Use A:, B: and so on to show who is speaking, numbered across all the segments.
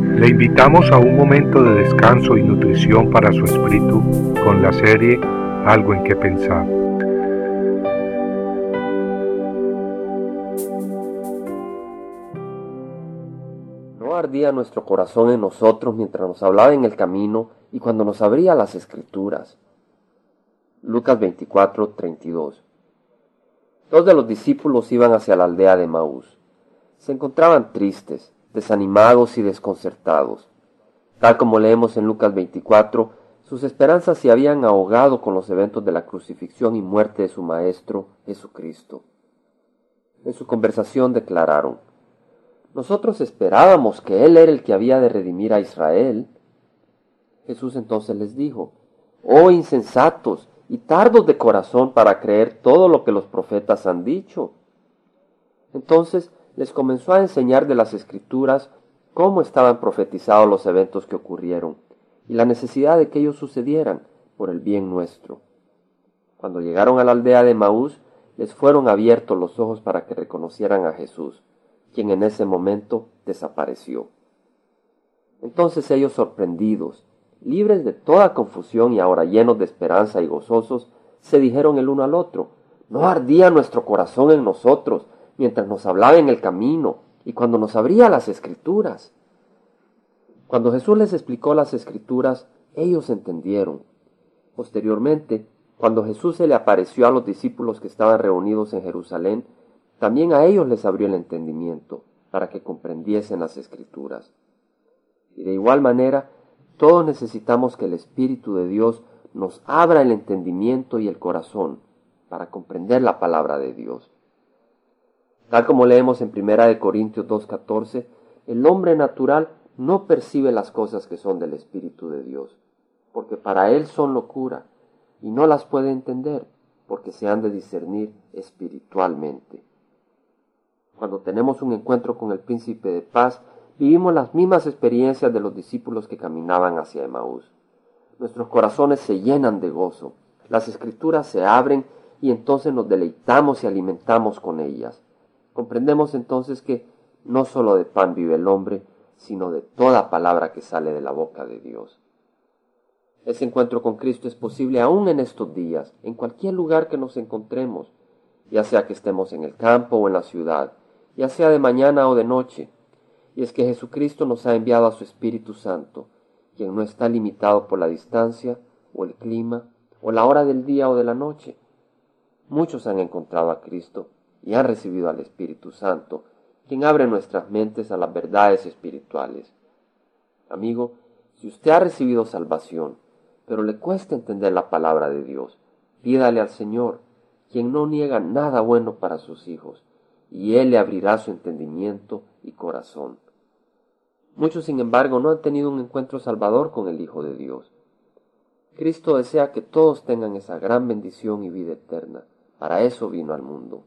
A: Le invitamos a un momento de descanso y nutrición para su espíritu con la serie Algo en que pensar.
B: No ardía nuestro corazón en nosotros mientras nos hablaba en el camino y cuando nos abría las escrituras. Lucas 24, 32. Dos de los discípulos iban hacia la aldea de Maús. Se encontraban tristes, desanimados y desconcertados. Tal como leemos en Lucas 24, sus esperanzas se habían ahogado con los eventos de la crucifixión y muerte de su Maestro Jesucristo. En su conversación declararon, Nosotros esperábamos que Él era el que había de redimir a Israel. Jesús entonces les dijo, Oh insensatos y tardos de corazón para creer todo lo que los profetas han dicho. Entonces les comenzó a enseñar de las escrituras cómo estaban profetizados los eventos que ocurrieron y la necesidad de que ellos sucedieran por el bien nuestro. Cuando llegaron a la aldea de Maús, les fueron abiertos los ojos para que reconocieran a Jesús, quien en ese momento desapareció. Entonces ellos sorprendidos, libres de toda confusión y ahora llenos de esperanza y gozosos, se dijeron el uno al otro, ¿no ardía nuestro corazón en nosotros mientras nos hablaba en el camino y cuando nos abría las escrituras? Cuando Jesús les explicó las escrituras, ellos entendieron. Posteriormente, cuando Jesús se le apareció a los discípulos que estaban reunidos en Jerusalén, también a ellos les abrió el entendimiento para que comprendiesen las escrituras. Y de igual manera, todos necesitamos que el Espíritu de Dios nos abra el entendimiento y el corazón para comprender la palabra de Dios. Tal como leemos en 1 Corintios 2.14, el hombre natural no percibe las cosas que son del Espíritu de Dios, porque para él son locura, y no las puede entender, porque se han de discernir espiritualmente. Cuando tenemos un encuentro con el príncipe de paz, vivimos las mismas experiencias de los discípulos que caminaban hacia Emaús. Nuestros corazones se llenan de gozo, las escrituras se abren y entonces nos deleitamos y alimentamos con ellas. Comprendemos entonces que no sólo de pan vive el hombre, sino de toda palabra que sale de la boca de Dios. Ese encuentro con Cristo es posible aún en estos días, en cualquier lugar que nos encontremos, ya sea que estemos en el campo o en la ciudad, ya sea de mañana o de noche. Y es que Jesucristo nos ha enviado a su Espíritu Santo, quien no está limitado por la distancia o el clima o la hora del día o de la noche. Muchos han encontrado a Cristo y han recibido al Espíritu Santo, quien abre nuestras mentes a las verdades espirituales. Amigo, si usted ha recibido salvación, pero le cuesta entender la palabra de Dios, pídale al Señor, quien no niega nada bueno para sus hijos, y Él le abrirá su entendimiento y corazón. Muchos, sin embargo, no han tenido un encuentro salvador con el Hijo de Dios. Cristo desea que todos tengan esa gran bendición y vida eterna. Para eso vino al mundo.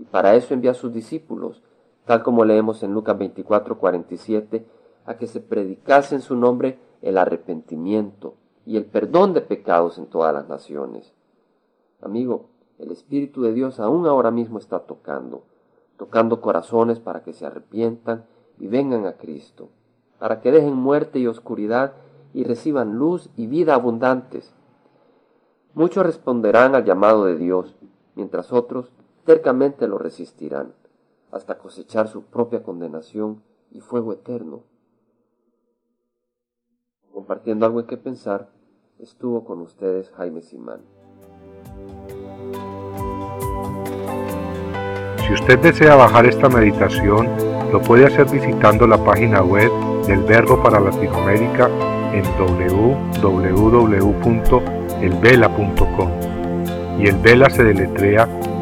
B: Y para eso envía a sus discípulos, tal como leemos en Lucas 24, 47, a que se predicase en su nombre el arrepentimiento y el perdón de pecados en todas las naciones. Amigo, el Espíritu de Dios aún ahora mismo está tocando, tocando corazones para que se arrepientan y vengan a Cristo, para que dejen muerte y oscuridad y reciban luz y vida abundantes. Muchos responderán al llamado de Dios, mientras otros cercamente lo resistirán, hasta cosechar su propia condenación y fuego eterno. Compartiendo algo en que pensar, estuvo con ustedes Jaime Simán.
A: Si usted desea bajar esta meditación, lo puede hacer visitando la página web del Verbo para Latinoamérica en www.elvela.com. Y el Vela se deletrea